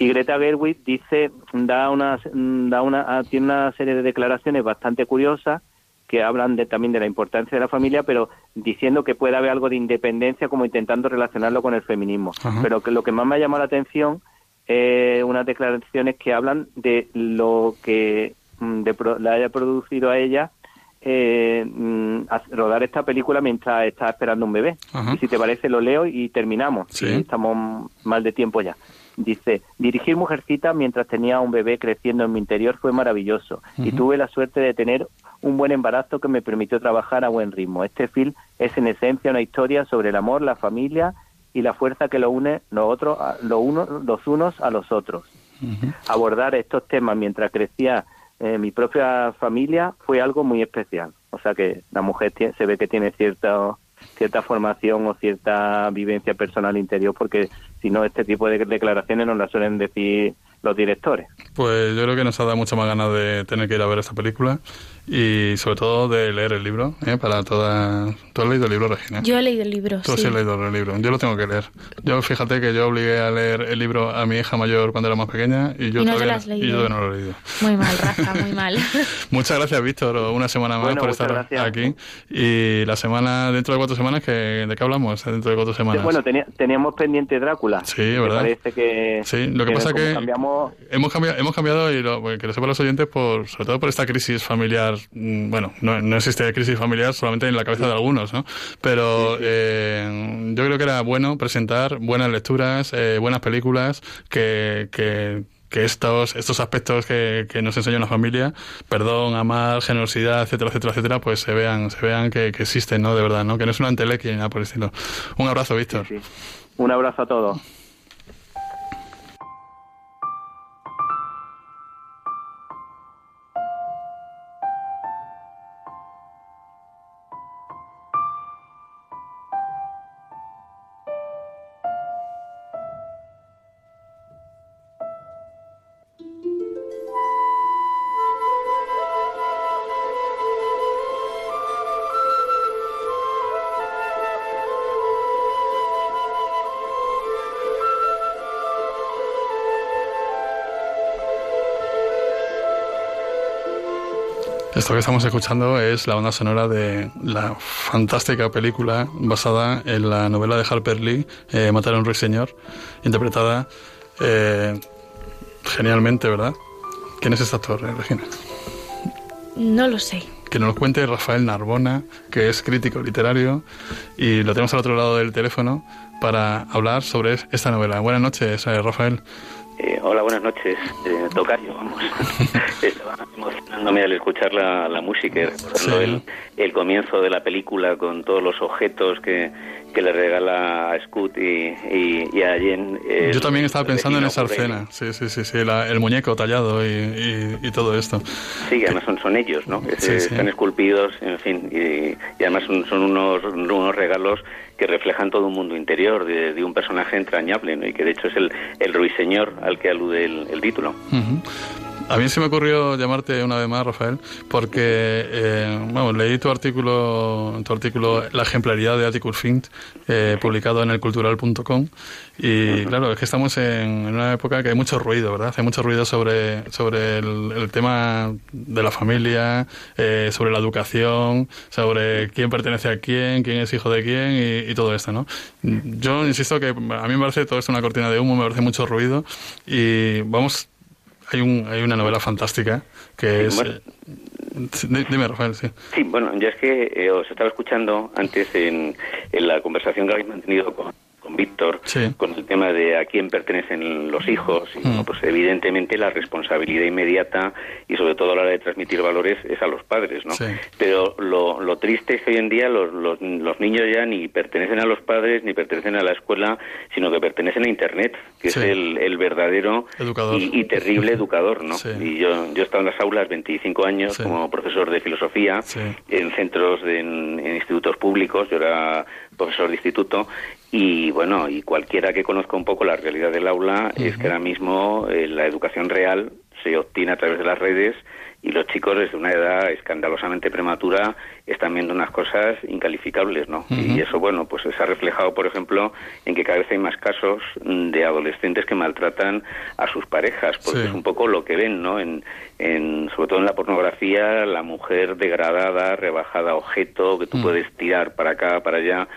Y Greta Gerwig dice, da una, da una, ah, tiene una serie de declaraciones bastante curiosas que hablan de, también de la importancia de la familia, pero diciendo que puede haber algo de independencia como intentando relacionarlo con el feminismo. Pero que lo que más me ha llamado la atención es unas declaraciones que hablan de lo que mm, de la haya producido a ella eh, mm, rodar esta película mientras está esperando un bebé. Y si te parece lo leo y terminamos. ¿Sí? Estamos mal de tiempo ya. Dice, dirigir Mujercita mientras tenía un bebé creciendo en mi interior fue maravilloso y tuve la suerte de tener un buen embarazo que me permitió trabajar a buen ritmo. Este film es en esencia una historia sobre el amor, la familia y la fuerza que lo une los, otros, uno, los unos a los otros. Abordar estos temas mientras crecía eh, mi propia familia fue algo muy especial. O sea que la mujer se ve que tiene cierto cierta formación o cierta vivencia personal interior, porque si no, este tipo de declaraciones no las suelen decir los directores. Pues yo creo que nos ha dado mucha más ganas de tener que ir a ver esta película y sobre todo de leer el libro, ¿eh? para toda... ¿Tú has leído el libro, Regina? Yo he leído el libro, Tú sí. has leído el libro, yo lo tengo que leer. Yo fíjate que yo obligué a leer el libro a mi hija mayor cuando era más pequeña y yo, no todavía, y yo no lo he leído. Muy mal, Rafa, muy mal. muchas gracias, Víctor, una semana más por estar aquí. Y la semana, dentro de cuatro semanas, que, ¿de qué hablamos dentro de cuatro semanas? Bueno, teníamos pendiente Drácula. Sí, ¿verdad? parece que... Sí, lo que, pasa que cambiamos... hemos cambiado, hemos cambiado y lo, que lo sepan los oyentes, por, sobre todo por esta crisis familiar, mm, bueno, no, no existe crisis familiar solamente en la cabeza de algunos, ¿no? Pero eh, yo creo que era bueno presentar buenas lecturas, eh, buenas películas que, que que estos, estos aspectos que, que, nos enseña una familia, perdón, amar, generosidad, etcétera, etcétera, etcétera, pues se vean, se vean que, que existen, ¿no? De verdad, ¿no? Que no es una antelequia ni nada por el estilo. Un abrazo, Víctor. Un abrazo a todos. Esto que estamos escuchando es la banda sonora de la fantástica película basada en la novela de Harper Lee, eh, Matar a un ruiseñor, interpretada eh, genialmente, ¿verdad? ¿Quién es este actor, eh, Regina? No lo sé. Que nos lo cuente Rafael Narbona, que es crítico literario, y lo tenemos al otro lado del teléfono para hablar sobre esta novela. Buenas noches, Rafael. Hola, buenas noches. Eh, tocayo, vamos. Estaba emocionándome al escuchar la, la música y recordando el, el, comienzo de la película con todos los objetos que, que le regala a Scoot y, y, a Jen. Yo también estaba pensando en esa escena, sí, sí, sí, sí el muñeco tallado y, y, todo esto. Sí, además son, son ellos, ¿no? Están esculpidos, en fin, y, además son, son unos, unos regalos que reflejan todo un mundo interior de, un personaje entrañable, ¿no? y que de hecho es el, el ruiseñor al que alude el, título. A mí se me ocurrió llamarte una vez más, Rafael, porque eh, bueno, leí tu artículo, tu artículo La ejemplaridad de Atticus Finch, eh, publicado en elcultural.com, y claro, es que estamos en, una época que hay mucho ruido, ¿verdad? Hay mucho ruido sobre, sobre el, tema de la familia, eh, sobre la educación, sobre quién pertenece a quién, quién es hijo de quién y, y, todo esto, ¿no? Yo insisto que a mí me parece todo esto una cortina de humo, me parece mucho ruido y vamos hay, un, hay una novela fantástica que es... Eh, dime, Rafael, sí. Sí, bueno, ya es que eh, os estaba escuchando antes en, en la conversación que habéis mantenido con, Víctor con el tema de a quién pertenecen los hijos. Y, mm. pues evidentemente la responsabilidad inmediata y sobre todo a la hora de transmitir valores es a los padres, ¿no? Pero lo, lo, triste es que hoy en día los, los, niños ya ni pertenecen a los padres ni pertenecen a la escuela, sino que pertenecen a Internet, que es el, el verdadero y, terrible educador, ¿no? Y yo, yo he estado en las aulas 25 años como profesor de filosofía en centros, de, en, en institutos públicos, yo era profesor de instituto y bueno, y cualquiera que conozca un poco la realidad del aula es que ahora mismo eh, la educación real se obtiene a través de las redes y los chicos desde una edad escandalosamente prematura están viendo unas cosas incalificables, ¿no? Y eso, bueno, pues se ha reflejado, por ejemplo, en que cada vez hay más casos de adolescentes que maltratan a sus parejas, porque es un poco lo que ven, ¿no? En, en, sobre todo en la pornografía, la mujer degradada, rebajada, objeto, que tú mm. puedes tirar para acá, para allá,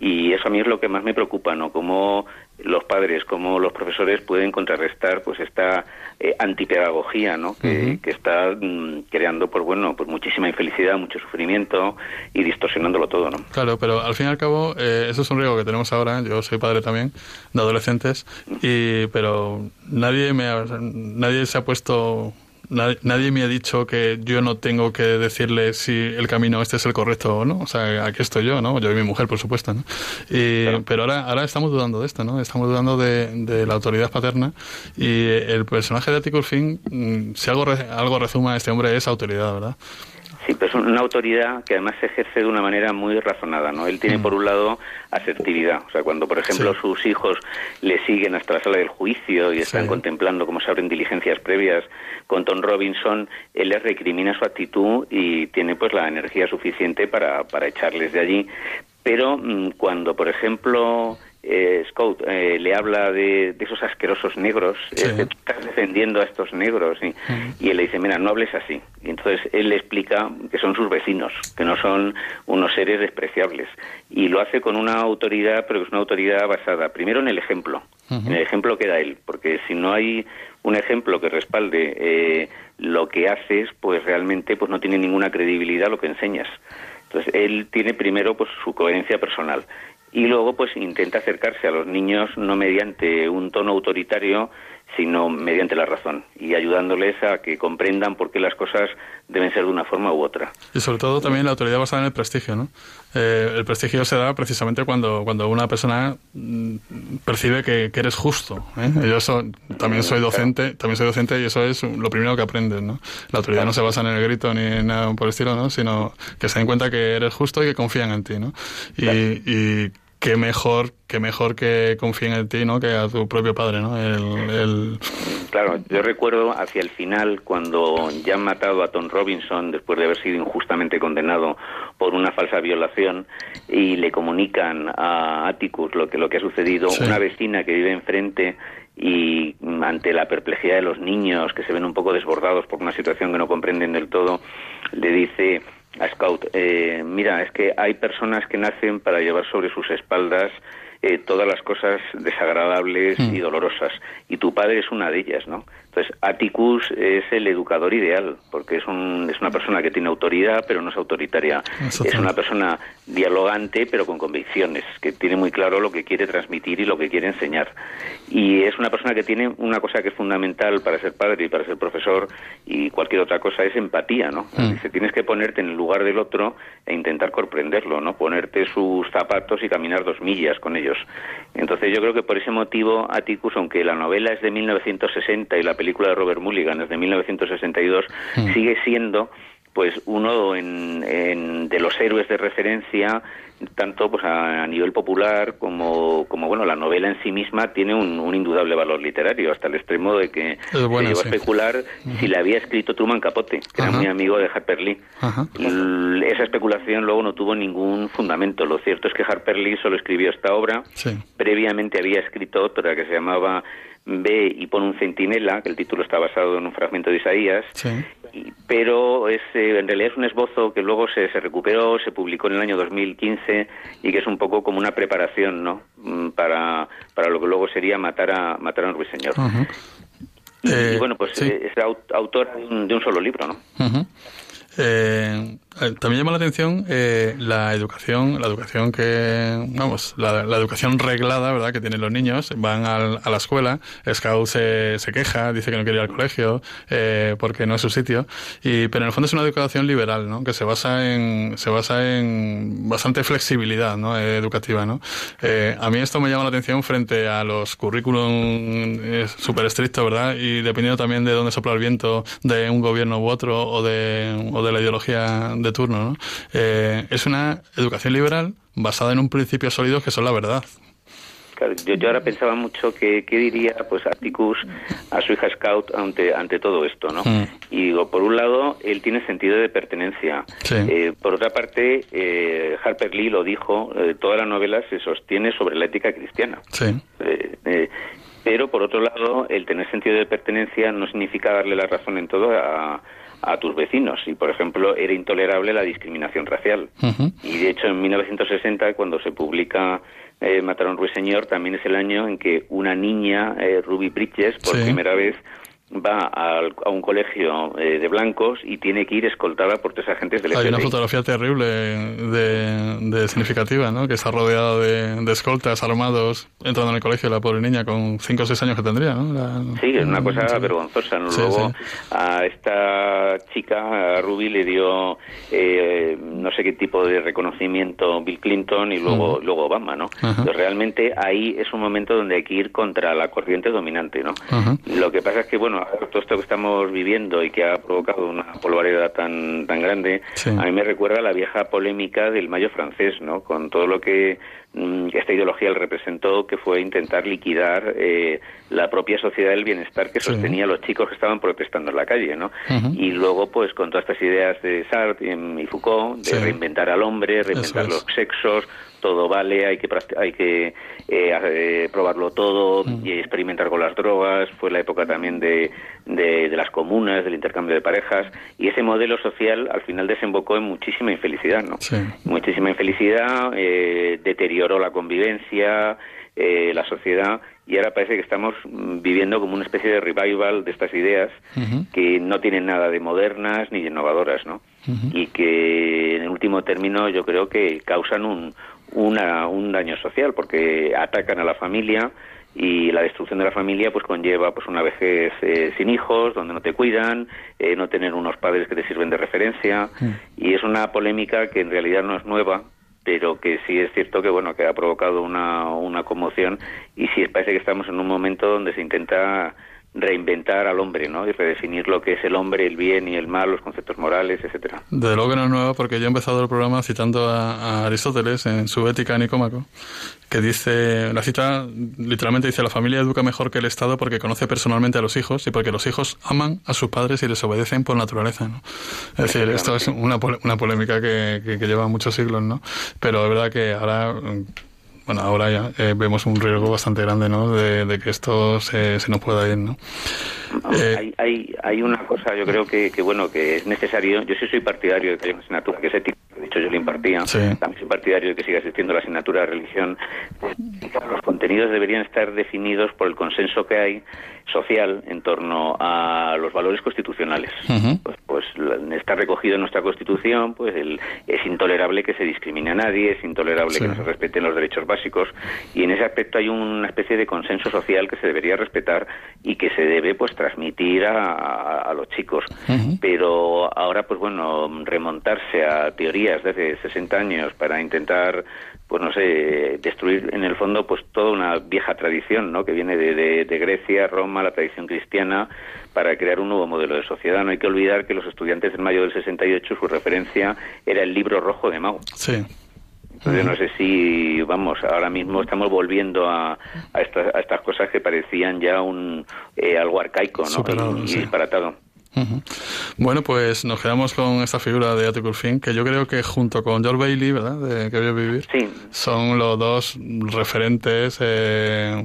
y eso a mí es lo que más me preocupa, ¿no? Cómo los padres, cómo los profesores pueden contrarrestar pues esta eh, antipedagogía, ¿no? Que, está mm, creando, pues bueno, pues muchísima infelicidad, mucho sufrimiento y distorsionándolo todo, ¿no? Claro, pero al fin y al cabo, eh, eso es un riesgo que tenemos ahora. Yo soy padre también de adolescentes, y, pero nadie, me nadie se ha puesto nadie, me ha dicho que yo no tengo que decirle si el camino este es el correcto o no. O sea, aquí estoy yo, ¿no? Yo y mi mujer, por supuesto, ¿no? Pero ahora, ahora estamos dudando de esto, ¿no? Estamos dudando de, la autoridad paterna y el personaje de Atticus Finn, mm, si algo, algo rezuma a este hombre es autoridad, ¿verdad? Sí, pero es una autoridad que además se ejerce de una manera muy razonada, ¿no? Él tiene, mm. por un lado, asertividad. O sea, cuando, por ejemplo, sus hijos le siguen hasta la sala del juicio y están contemplando cómo se abren diligencias previas con Tom Robinson, él les recrimina su actitud y tiene, pues, la energía suficiente para, para echarles de allí. Pero mm, cuando, por ejemplo, eh, Scout eh, le habla de, esos asquerosos negros, eh, estás defendiendo a estos negros, y, él le dice, mira, no hables así. Y entonces él le explica que son sus vecinos, que no son unos seres despreciables. Y lo hace con una autoridad, pero es una autoridad basada primero en el ejemplo, en el ejemplo que da él, porque si no hay un ejemplo que respalde eh, lo que haces, pues realmente pues no tiene ninguna credibilidad lo que enseñas. Entonces él tiene primero pues su coherencia personal y luego pues intenta acercarse a los niños no mediante un tono autoritario sino mediante la razón y ayudándoles a que comprendan por qué las cosas deben ser de una forma u otra. Y sobre todo también la autoridad basada en el prestigio, ¿no? Eh, el prestigio se da precisamente cuando, cuando una persona mm, percibe que, eres justo. ¿eh? Yo también soy docente, también soy docente y eso es lo primero que aprendes, ¿no? La autoridad no se basa en el grito ni en nada por el estilo, ¿no? Sino que se den cuenta que eres justo y que confían en ti, ¿no? Y, y qué mejor, qué mejor que confíen en ti, ¿no? Que a tu propio padre, ¿no? El, Claro, yo recuerdo hacia el final cuando ya han matado a Tom Robinson después de haber sido injustamente condenado por una falsa violación y le comunican a Atticus lo que lo que ha sucedido, una vecina que vive enfrente y ante la perplejidad de los niños que se ven un poco desbordados por una situación que no comprenden del todo, le dice a Scout, eh, mira, es que hay personas que nacen para llevar sobre sus espaldas eh, todas las cosas desagradables y mm. dolorosas, y tu padre es una de ellas, ¿no? Entonces, Atticus es el educador ideal, porque es, un, es una persona que tiene autoridad, pero no es autoritaria. Es una persona dialogante, pero con convicciones, que tiene muy claro lo que quiere transmitir y lo que quiere enseñar. Y es una persona que tiene una cosa que es fundamental para ser padre y para ser profesor y cualquier otra cosa, es empatía, ¿no? Mm. Dice, tienes que ponerte en el lugar del otro e intentar comprenderlo, ¿no? Ponerte sus zapatos y caminar dos millas con ellos. Entonces yo creo que por ese motivo Atticus, aunque la novela es de 1960 y la película de Robert Mulligan es de 1962, mm. sigue siendo pues uno en, de los héroes de referencia tanto pues a, nivel popular como, como bueno la novela en sí misma tiene un, indudable valor literario hasta el extremo de que se llegó a especular si le había escrito Truman Capote que era muy amigo de Harper Lee. Esa especulación luego no tuvo ningún fundamento. Lo cierto es que Harper Lee solo escribió esta obra. Previamente había escrito otra que se llamaba ve y pone un centinela, que el título está basado en un fragmento de Isaías, pero es, eh, en realidad es un esbozo que luego se, se, recuperó, se publicó en el año 2015 y que es un poco como una preparación ¿no? Mm, para, para lo que luego sería matar a, matar a un ruiseñor. y, eh, bueno, pues eh, es autor de un, de un, solo libro, ¿no? Eh, también llama la atención eh, la educación, la educación que, vamos, la, educación reglada, ¿verdad?, que tienen los niños. Van a la escuela, Scout se, se, queja, dice que no quiere ir al colegio eh, porque no es su sitio. Y, pero en el fondo es una educación liberal, ¿no?, que se basa en, se basa en bastante flexibilidad, ¿no?, educativa, ¿no. Eh, a mí esto me llama la atención frente a los currículum súper estrictos, ¿verdad?, y dependiendo también de dónde sopla el viento de un gobierno u otro o de de la ideología de turno. ¿no? Eh, es una educación liberal basada en un principio sólido que son la verdad. yo, yo, ahora pensaba mucho que qué diría pues Atticus a su hija Scout ante ante todo esto, ¿no? Mm. Y digo, por un lado, él tiene sentido de pertenencia. Eh, por otra parte, eh, Harper Lee lo dijo, toda la novela se sostiene sobre la ética cristiana. Sí. pero por otro lado, el tener sentido de pertenencia no significa darle la razón en todo a, a tus vecinos. Y, por ejemplo, era intolerable la discriminación racial. Y, de hecho, en 1960, cuando se publica eh, Mataron Ruiseñor, también es el año en que una niña, eh, Ruby Bridges, por primera vez va a, un colegio eh, de blancos y tiene que ir escoltada por tres agentes del FBI. Hay una fotografía terrible de, significativa, ¿no? Que está rodeada de, escoltas armados entrando en el colegio la pobre niña con cinco o seis años que tendría, ¿no? sí, es una cosa vergonzosa. Luego a esta chica, a Ruby, le dio eh, no sé qué tipo de reconocimiento Bill Clinton y luego, luego Obama, ¿no? realmente ahí es un momento donde hay que ir contra la corriente dominante, ¿no? Lo que pasa es que, bueno, bueno, todo esto que estamos viviendo y que ha provocado una polvareda tan tan grande, a mí me recuerda a la vieja polémica del Mayo francés, ¿no? Con todo lo que esta ideología representó, que fue intentar liquidar eh, la propia sociedad del bienestar que sostenía a los chicos que estaban protestando en la calle, ¿no? Y luego, pues, con todas estas ideas de Sartre y Foucault, de reinventar al hombre, reinventar los sexos, todo vale, hay que hay que eh, eh, probarlo todo mm. y experimentar con las drogas. Fue la época también de, de, las comunas, del intercambio de parejas y ese modelo social al final desembocó en muchísima infelicidad, ¿no? Muchísima infelicidad, eh, deterioró la convivencia, la sociedad y ahora parece que estamos viviendo como una especie de revival de estas ideas que no tienen nada de modernas ni de innovadoras, ¿no? Y que en último término yo creo que causan un, una, un daño social porque atacan a la familia y la destrucción de la familia pues conlleva pues una vejez eh, sin hijos donde no te cuidan eh, no tener unos padres que te sirven de referencia. Y es una polémica que en realidad no es nueva pero que sí es cierto que bueno que ha provocado una, una conmoción. Y sí parece que estamos en un momento donde se intenta reinventar al hombre, ¿no? Y redefinir lo que es el hombre, el bien y el mal, los conceptos morales, etcétera. De luego que no es nuevo, porque yo he empezado el programa citando a, Aristóteles en su Ética Nicómaco, que dice, la cita literalmente dice, la familia educa mejor que el Estado porque conoce personalmente a los hijos y porque los hijos aman a sus padres y les obedecen por naturaleza, ¿no? Es decir, esto es una, una polémica que, que, que lleva muchos siglos, ¿no? Pero es verdad que ahora bueno, ahora ya eh, vemos un riesgo bastante grande, ¿no? De, que esto se, se, nos pueda ir, ¿no? Eh, hay, hay, hay una cosa, yo creo que, que, bueno, que es necesario. Yo sí soy partidario de que haya una asignatura que es ética, de hecho yo lo impartía. También soy partidario de que siga existiendo la asignatura de religión. Los contenidos deberían estar definidos por el consenso que hay social en torno a los valores constitucionales. Pues, pues está recogido en nuestra Constitución, pues el, es intolerable que se discrimine a nadie, es intolerable que no se respeten los derechos básicos y en ese aspecto hay una especie de consenso social que se debería respetar y que se debe pues transmitir a, a, los chicos. Pero ahora pues bueno, remontarse a teorías de hace 60 años para intentar pues no sé, destruir en el fondo pues toda una vieja tradición, ¿no? Que viene de, de, Grecia, Roma, la tradición cristiana, para crear un nuevo modelo de sociedad. No hay que olvidar que los estudiantes del mayo del 68 su referencia era el libro rojo de Mao. Sí. Entonces no sé si, vamos, ahora mismo estamos volviendo a, a, estas, a estas cosas que parecían ya un eh, algo arcaico, ¿no? y, disparatado. Bueno, pues nos quedamos con esta figura de Atticus Finn, que yo creo que junto con George Bailey, ¿verdad? De Que vio vivir, son los dos referentes eh,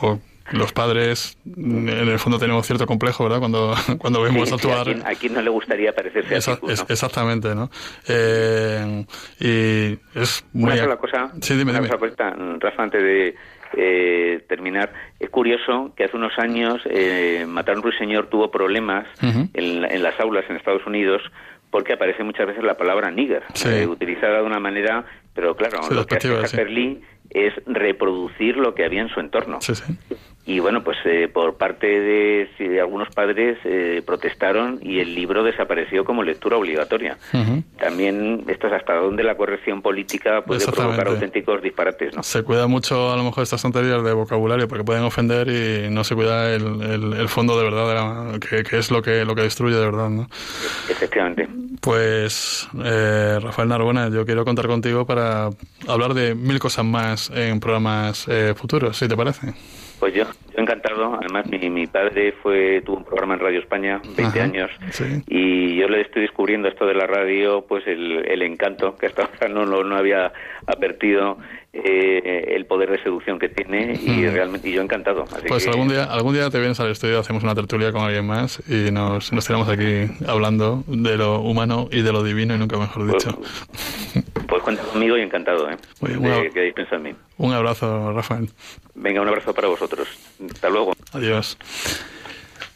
o los padres en el fondo tenemos cierto complejo, ¿verdad? Cuando, cuando vemos actuar... ¿a quién, no le gustaría parecerse a Atticus, Exactamente, ¿no? Eh, y es muy... Una sola cosa, sí, dime, una cosa Rafa, antes de eh, terminar. Es curioso que hace unos años eh, Matar un ruiseñor tuvo problemas en, las aulas en Estados Unidos porque aparece muchas veces la palabra nigger, eh, utilizada de una manera, pero claro, lo que hace Lee es reproducir lo que había en su entorno. Y bueno, pues eh, por parte de, algunos padres eh, protestaron y el libro desapareció como lectura obligatoria. También esto es hasta dónde la corrección política puede provocar auténticos disparates. ¿no? Se cuida mucho a lo mejor estas tonterías de vocabulario porque pueden ofender y no se cuida el, fondo de verdad, que, es lo que, lo que destruye de verdad. ¿no? Efectivamente. Pues eh, Rafael Narbona, yo quiero contar contigo para hablar de mil cosas más en programas futuros, si te parece. Pues yo, yo encantado. Además, mi, mi padre fue tuvo un programa en Radio España, 20 años, y yo le estoy descubriendo esto de la radio, pues el, el encanto que hasta ahora no, no, no había advertido eh, el poder de seducción que tiene y realmente y yo encantado. pues algún día algún día te vienes al estudio, hacemos una tertulia con alguien más y nos, nos tenemos aquí hablando de lo humano y de lo divino y nunca mejor pues, dicho. Pues, cuenta conmigo y encantado, ¿eh? que en mí. Un abrazo, Rafael. Venga, un abrazo para vosotros. Hasta luego. Adiós.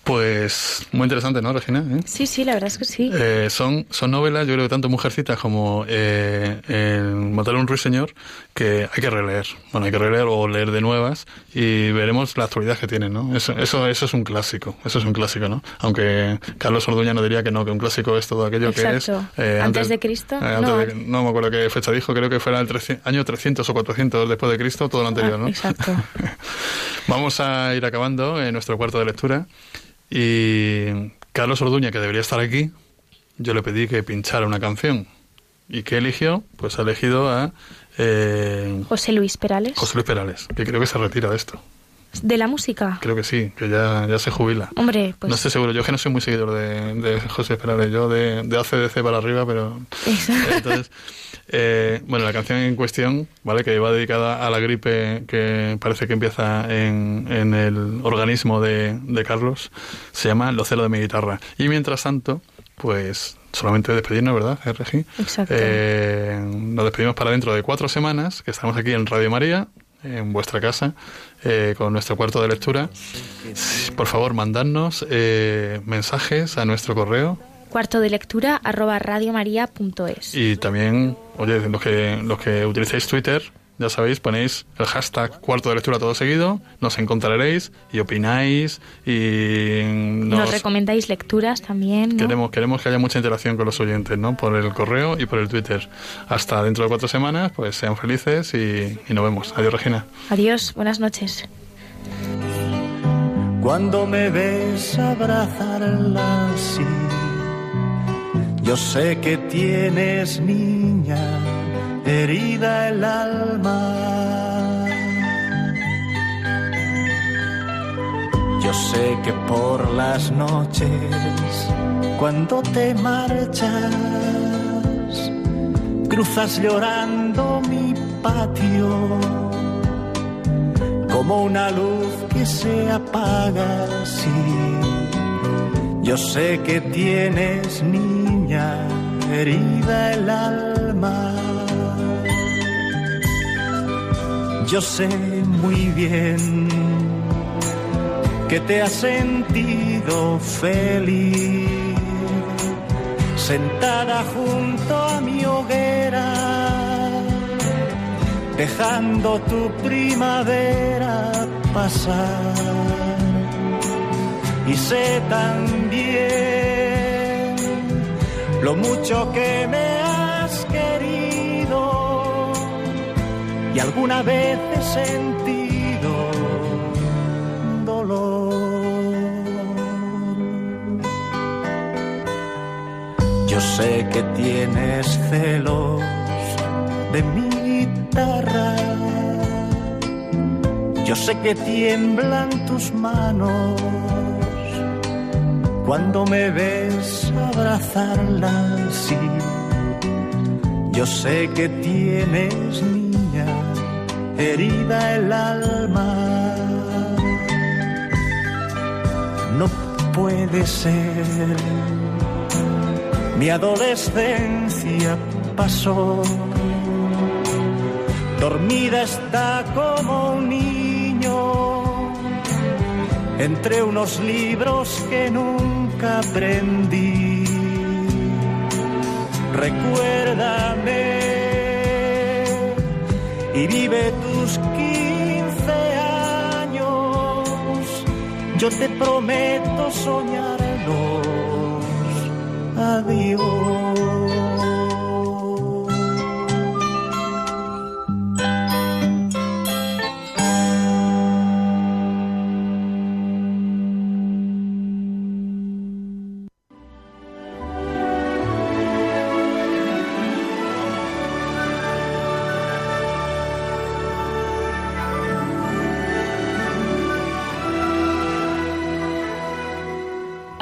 Pues muy interesante, ¿no, Regina? ¿Eh? Sí, sí, la verdad es que sí. Eh, son, son novelas, yo creo que tanto Mujercitas como eh, Matar a un ruiseñor, que hay que releer. Bueno, hay que releer o leer de nuevas y veremos la actualidad que tienen, ¿no? Eso, eso, eso es un clásico, eso es un clásico, ¿no? Aunque Carlos Orduña no diría que no, que un clásico es todo aquello que es... Eh, antes, de Cristo. no. no. me acuerdo qué fecha dijo, creo que fuera el año 300 o 400 después de Cristo, todo lo anterior, ¿no? Exacto. Vamos a ir acabando en nuestro cuarto de lectura. Y Carlos Orduña, que debería estar aquí, yo le pedí que pinchara una canción. ¿Y qué eligió? Pues ha elegido a... Eh, José Luis Perales. José Luis Perales, que creo que se retira de esto. ¿De la música? Creo que sí, que ya, ya se jubila. Hombre, pues... No estoy seguro, yo que no soy muy seguidor de, de José Perales, yo de, de ACDC para arriba, pero... Entonces, eh, bueno, la canción en cuestión, ¿vale? Que va dedicada a la gripe que parece que empieza en, en el organismo de, de Carlos, se llama Lo celo de mi guitarra. Y mientras tanto, pues solamente despedirnos, ¿verdad, RG? Exacto. Eh, nos despedimos para dentro de cuatro semanas, que estamos aquí en Radio María, en vuestra casa, eh, con nuestro cuarto de lectura. Por favor, mandadnos eh, mensajes a nuestro correo. Cuarto de lectura arroba radiomaria.es. Y también, oye, los que, los que utilicéis Twitter, ya sabéis, ponéis el hashtag cuarto de lectura todo seguido, nos encontraréis y opináis y nos, recomendáis lecturas también. Queremos, queremos que haya mucha interacción con los oyentes, ¿no? Por el correo y por el Twitter. Hasta dentro de cuatro semanas, pues sean felices y, y nos vemos. Adiós, Regina. Adiós, buenas noches. Cuando me ves abrazarla así, yo sé que tienes niña herida el alma. Yo sé que por las noches, cuando te marchas, cruzas llorando mi patio, como una luz que se apaga así. Yo sé que tienes niña herida el alma. Yo sé muy bien que te has sentido feliz sentada junto a mi hoguera, dejando tu primavera pasar. Y sé también lo mucho que me y alguna vez he sentido dolor. Yo sé que tienes celos de mi guitarra. Yo sé que tiemblan tus manos cuando me ves abrazarla así. Yo sé que tienes herida el alma. No puede ser, mi adolescencia pasó, dormida está como un niño entre unos libros que nunca aprendí. Recuérdame y vive tus 15 años. Yo te prometo soñarlos. Adiós.